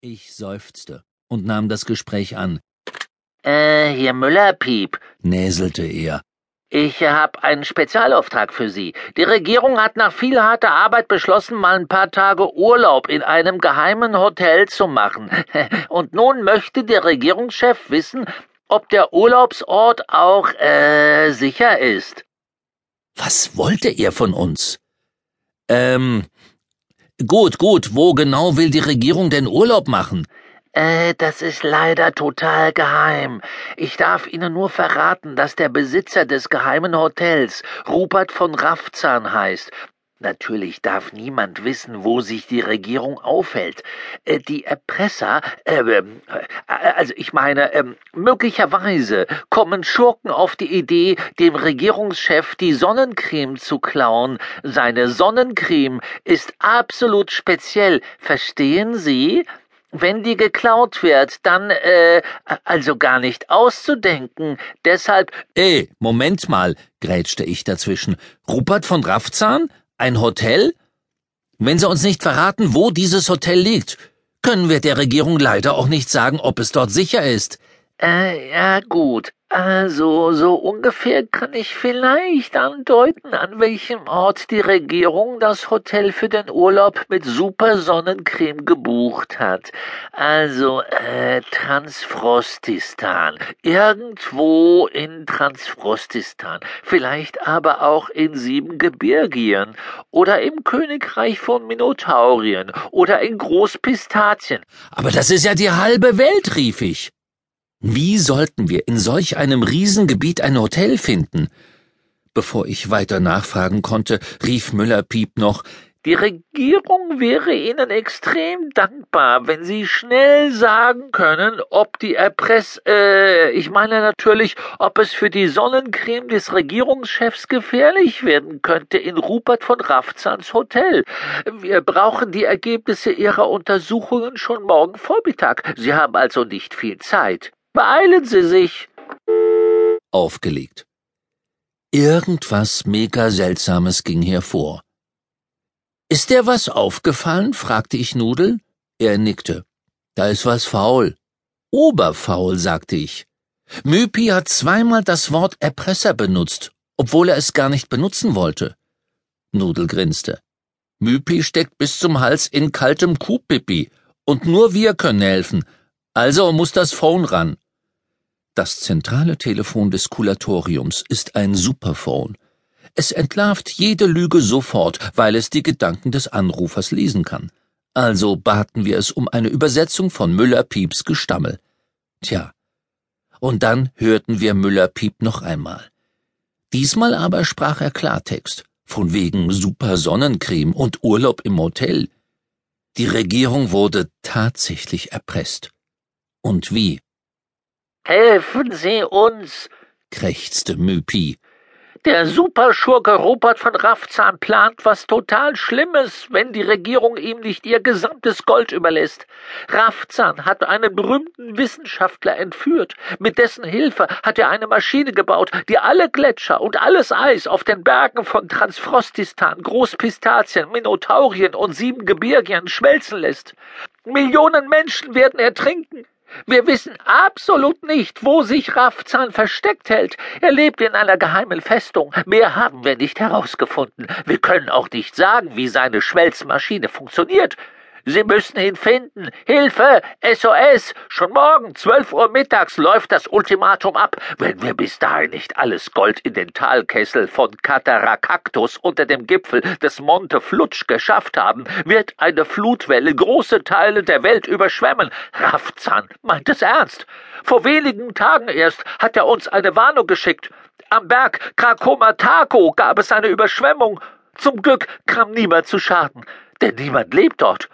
Ich seufzte und nahm das Gespräch an. Äh, hier Müller-Piep. näselte er. Ich hab einen Spezialauftrag für Sie. Die Regierung hat nach viel harter Arbeit beschlossen, mal ein paar Tage Urlaub in einem geheimen Hotel zu machen. Und nun möchte der Regierungschef wissen, ob der Urlaubsort auch, äh, sicher ist. Was wollte er von uns? Ähm, gut, gut, wo genau will die Regierung denn Urlaub machen? Äh, das ist leider total geheim. Ich darf Ihnen nur verraten, dass der Besitzer des geheimen Hotels Rupert von Raffzahn heißt. Natürlich darf niemand wissen, wo sich die Regierung aufhält. Äh, die Erpresser, äh, äh, also ich meine, äh, möglicherweise kommen Schurken auf die Idee, dem Regierungschef die Sonnencreme zu klauen. Seine Sonnencreme ist absolut speziell. Verstehen Sie? Wenn die geklaut wird, dann, äh, also gar nicht auszudenken. Deshalb. Ey, Moment mal, grätschte ich dazwischen. Rupert von Raffzahn? Ein Hotel? Wenn Sie uns nicht verraten, wo dieses Hotel liegt, können wir der Regierung leider auch nicht sagen, ob es dort sicher ist. Äh, ja gut. Also, so ungefähr kann ich vielleicht andeuten, an welchem Ort die Regierung das Hotel für den Urlaub mit super Sonnencreme gebucht hat. Also, äh, Transfrostistan. Irgendwo in Transfrostistan. Vielleicht aber auch in Siebengebirgien. Oder im Königreich von Minotaurien. Oder in Großpistazien. Aber das ist ja die halbe Welt, rief ich. Wie sollten wir in solch einem Riesengebiet ein Hotel finden? Bevor ich weiter nachfragen konnte, rief Müller-Piep noch, die Regierung wäre Ihnen extrem dankbar, wenn Sie schnell sagen können, ob die Erpress, äh, ich meine natürlich, ob es für die Sonnencreme des Regierungschefs gefährlich werden könnte in Rupert von Raffzahns Hotel. Wir brauchen die Ergebnisse Ihrer Untersuchungen schon morgen Vormittag. Sie haben also nicht viel Zeit. Beeilen Sie sich. Aufgelegt. Irgendwas mega Seltsames ging hervor. Ist dir was aufgefallen? fragte ich Nudel. Er nickte. Da ist was faul. Oberfaul, sagte ich. Mypi hat zweimal das Wort Erpresser benutzt, obwohl er es gar nicht benutzen wollte. Nudel grinste. Mypi steckt bis zum Hals in kaltem Kuhpipi, und nur wir können helfen. Also muss das Phone ran. Das zentrale Telefon des Kulatoriums ist ein Superphone. Es entlarvt jede Lüge sofort, weil es die Gedanken des Anrufers lesen kann. Also baten wir es um eine Übersetzung von Müller-Pieps Gestammel. Tja. Und dann hörten wir Müller-Piep noch einmal. Diesmal aber sprach er Klartext, von wegen super Sonnencreme und Urlaub im Hotel. Die Regierung wurde tatsächlich erpresst. Und wie? Helfen Sie uns, krächzte Mypi. Der Superschurke Rupert von Raffzahn plant was total Schlimmes, wenn die Regierung ihm nicht ihr gesamtes Gold überlässt. Raffzahn hat einen berühmten Wissenschaftler entführt. Mit dessen Hilfe hat er eine Maschine gebaut, die alle Gletscher und alles Eis auf den Bergen von Transfrostistan, Großpistazien, Minotaurien und Siebengebirgien schmelzen lässt. Millionen Menschen werden ertrinken. Wir wissen absolut nicht, wo sich Raffzahn versteckt hält. Er lebt in einer geheimen Festung. Mehr haben wir nicht herausgefunden. Wir können auch nicht sagen, wie seine Schmelzmaschine funktioniert. Sie müssen ihn finden. Hilfe! SOS! Schon morgen, zwölf Uhr mittags, läuft das Ultimatum ab. Wenn wir bis dahin nicht alles Gold in den Talkessel von Cataracactus unter dem Gipfel des Monte Flutsch geschafft haben, wird eine Flutwelle große Teile der Welt überschwemmen. Raffzahn meint es ernst. Vor wenigen Tagen erst hat er uns eine Warnung geschickt. Am Berg Krakomatako gab es eine Überschwemmung. Zum Glück kam niemand zu Schaden, denn niemand lebt dort.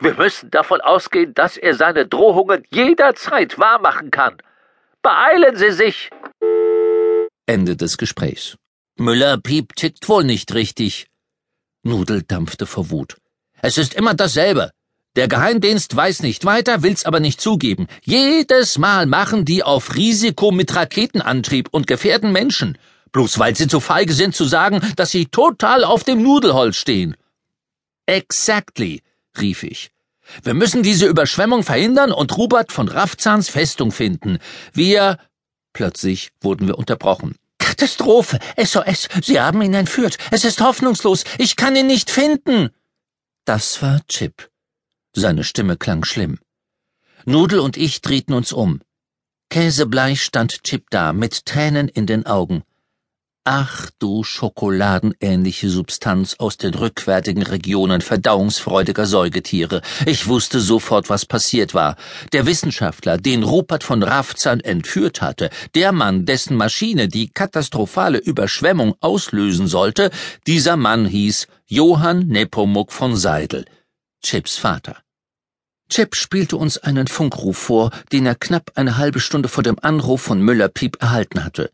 Wir müssen davon ausgehen, dass er seine Drohungen jederzeit wahrmachen kann. Beeilen Sie sich! Ende des Gesprächs. Müller-Piep tickt wohl nicht richtig. Nudel dampfte vor Wut. Es ist immer dasselbe. Der Geheimdienst weiß nicht weiter, will's aber nicht zugeben. Jedes Mal machen die auf Risiko mit Raketenantrieb und gefährden Menschen. Bloß weil sie zu feige sind zu sagen, dass sie total auf dem Nudelholz stehen. Exactly rief ich. Wir müssen diese Überschwemmung verhindern und Rupert von Raffzahns Festung finden. Wir. Plötzlich wurden wir unterbrochen. Katastrophe! SOS! Sie haben ihn entführt! Es ist hoffnungslos! Ich kann ihn nicht finden! Das war Chip. Seine Stimme klang schlimm. Nudel und ich drehten uns um. Käsebleich stand Chip da, mit Tränen in den Augen. Ach du schokoladenähnliche Substanz aus den rückwärtigen Regionen verdauungsfreudiger Säugetiere. Ich wusste sofort, was passiert war. Der Wissenschaftler, den Rupert von Rafzan entführt hatte, der Mann, dessen Maschine die katastrophale Überschwemmung auslösen sollte, dieser Mann hieß Johann Nepomuk von Seidel, Chips Vater. Chip spielte uns einen Funkruf vor, den er knapp eine halbe Stunde vor dem Anruf von Müller-Piep erhalten hatte.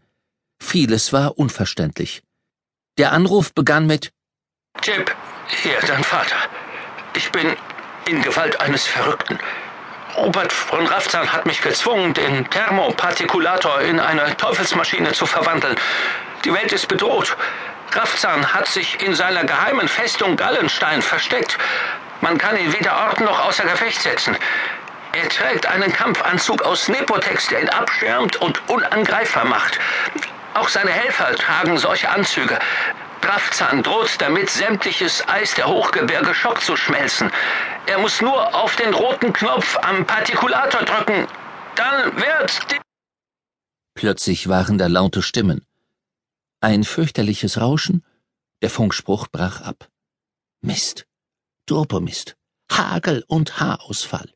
Vieles war unverständlich. Der Anruf begann mit Chip, hier dein Vater. Ich bin in Gewalt eines Verrückten. Robert von Raffzahn hat mich gezwungen, den Thermopartikulator in eine Teufelsmaschine zu verwandeln. Die Welt ist bedroht. Raffzahn hat sich in seiner geheimen Festung Gallenstein versteckt. Man kann ihn weder orten noch außer Gefecht setzen. Er trägt einen Kampfanzug aus Nepotex, der ihn abschirmt und unangreifbar macht. Auch seine Helfer tragen solche Anzüge. Draftzahn droht damit, sämtliches Eis der Hochgebirge Schock zu schmelzen. Er muss nur auf den roten Knopf am Partikulator drücken. Dann wird die Plötzlich waren da laute Stimmen. Ein fürchterliches Rauschen, der Funkspruch brach ab. Mist, Turbomist, Hagel und Haarausfall.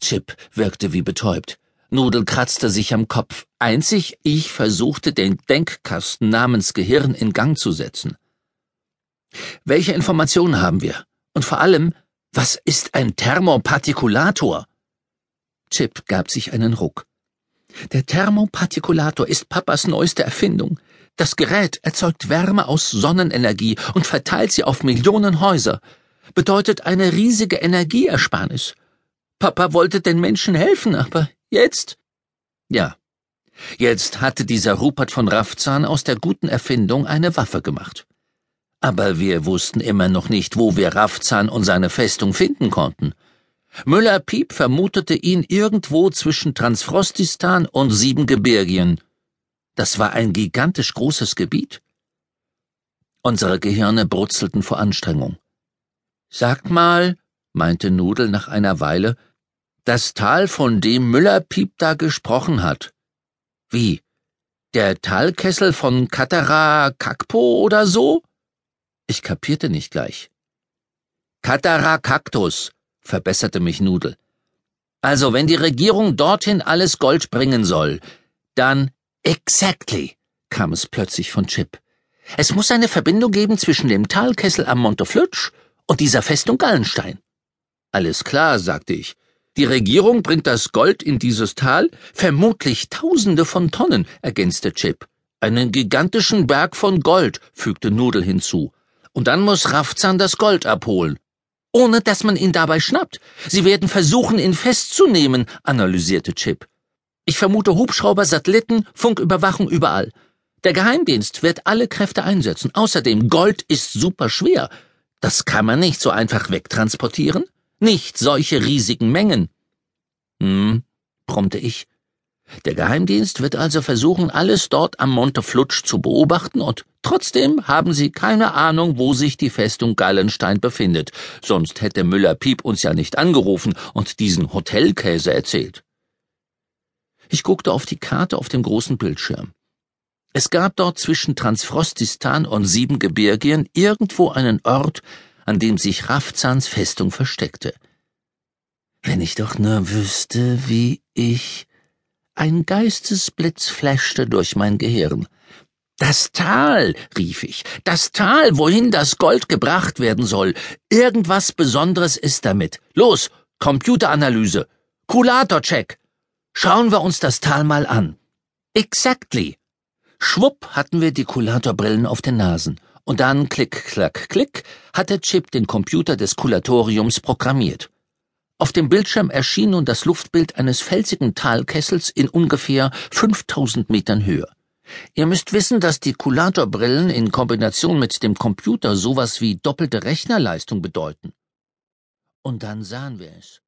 Chip wirkte wie betäubt. Nudel kratzte sich am Kopf. Einzig ich versuchte, den Denkkasten namens Gehirn in Gang zu setzen. Welche Informationen haben wir? Und vor allem, was ist ein Thermopartikulator? Chip gab sich einen Ruck. Der Thermopartikulator ist Papas neueste Erfindung. Das Gerät erzeugt Wärme aus Sonnenenergie und verteilt sie auf Millionen Häuser. Bedeutet eine riesige Energieersparnis. Papa wollte den Menschen helfen, aber Jetzt? Ja. Jetzt hatte dieser Rupert von Raffzahn aus der guten Erfindung eine Waffe gemacht. Aber wir wussten immer noch nicht, wo wir Raffzahn und seine Festung finden konnten. Müller-Piep vermutete ihn irgendwo zwischen Transfrostistan und Siebengebirgien. Das war ein gigantisch großes Gebiet. Unsere Gehirne brutzelten vor Anstrengung. Sag mal, meinte Nudel nach einer Weile, das Tal, von dem Müller-Piep da gesprochen hat. Wie? Der Talkessel von Katara Kakpo oder so? Ich kapierte nicht gleich. Katara Kaktus, verbesserte mich Nudel. Also, wenn die Regierung dorthin alles Gold bringen soll, dann exactly, kam es plötzlich von Chip. Es muss eine Verbindung geben zwischen dem Talkessel am Monteflutsch und dieser Festung Gallenstein. Alles klar, sagte ich. Die Regierung bringt das Gold in dieses Tal, vermutlich Tausende von Tonnen, ergänzte Chip. Einen gigantischen Berg von Gold, fügte Nudel hinzu. Und dann muss Raffzahn das Gold abholen. Ohne dass man ihn dabei schnappt. Sie werden versuchen, ihn festzunehmen, analysierte Chip. Ich vermute Hubschrauber, Satelliten, Funküberwachung überall. Der Geheimdienst wird alle Kräfte einsetzen. Außerdem, Gold ist super schwer. Das kann man nicht so einfach wegtransportieren. Nicht solche riesigen Mengen. Hm, brummte ich. Der Geheimdienst wird also versuchen, alles dort am Monte Flutsch zu beobachten, und trotzdem haben sie keine Ahnung, wo sich die Festung Gallenstein befindet, sonst hätte Müller-Piep uns ja nicht angerufen und diesen Hotelkäse erzählt. Ich guckte auf die Karte auf dem großen Bildschirm. Es gab dort zwischen Transfrostistan und Siebengebirgien irgendwo einen Ort, an dem sich Raffzahns Festung versteckte. Wenn ich doch nur wüsste, wie ich. Ein Geistesblitz flaschte durch mein Gehirn. Das Tal, rief ich, das Tal, wohin das Gold gebracht werden soll. Irgendwas Besonderes ist damit. Los, Computeranalyse. Kulatorcheck. Schauen wir uns das Tal mal an. Exactly. Schwupp hatten wir die Kulatorbrillen auf den Nasen und dann klick, klack, klick, hat der Chip den Computer des Kulatoriums programmiert. Auf dem Bildschirm erschien nun das Luftbild eines felsigen Talkessels in ungefähr 5000 Metern Höhe. Ihr müsst wissen, dass die Kulatorbrillen in Kombination mit dem Computer sowas wie doppelte Rechnerleistung bedeuten. Und dann sahen wir es.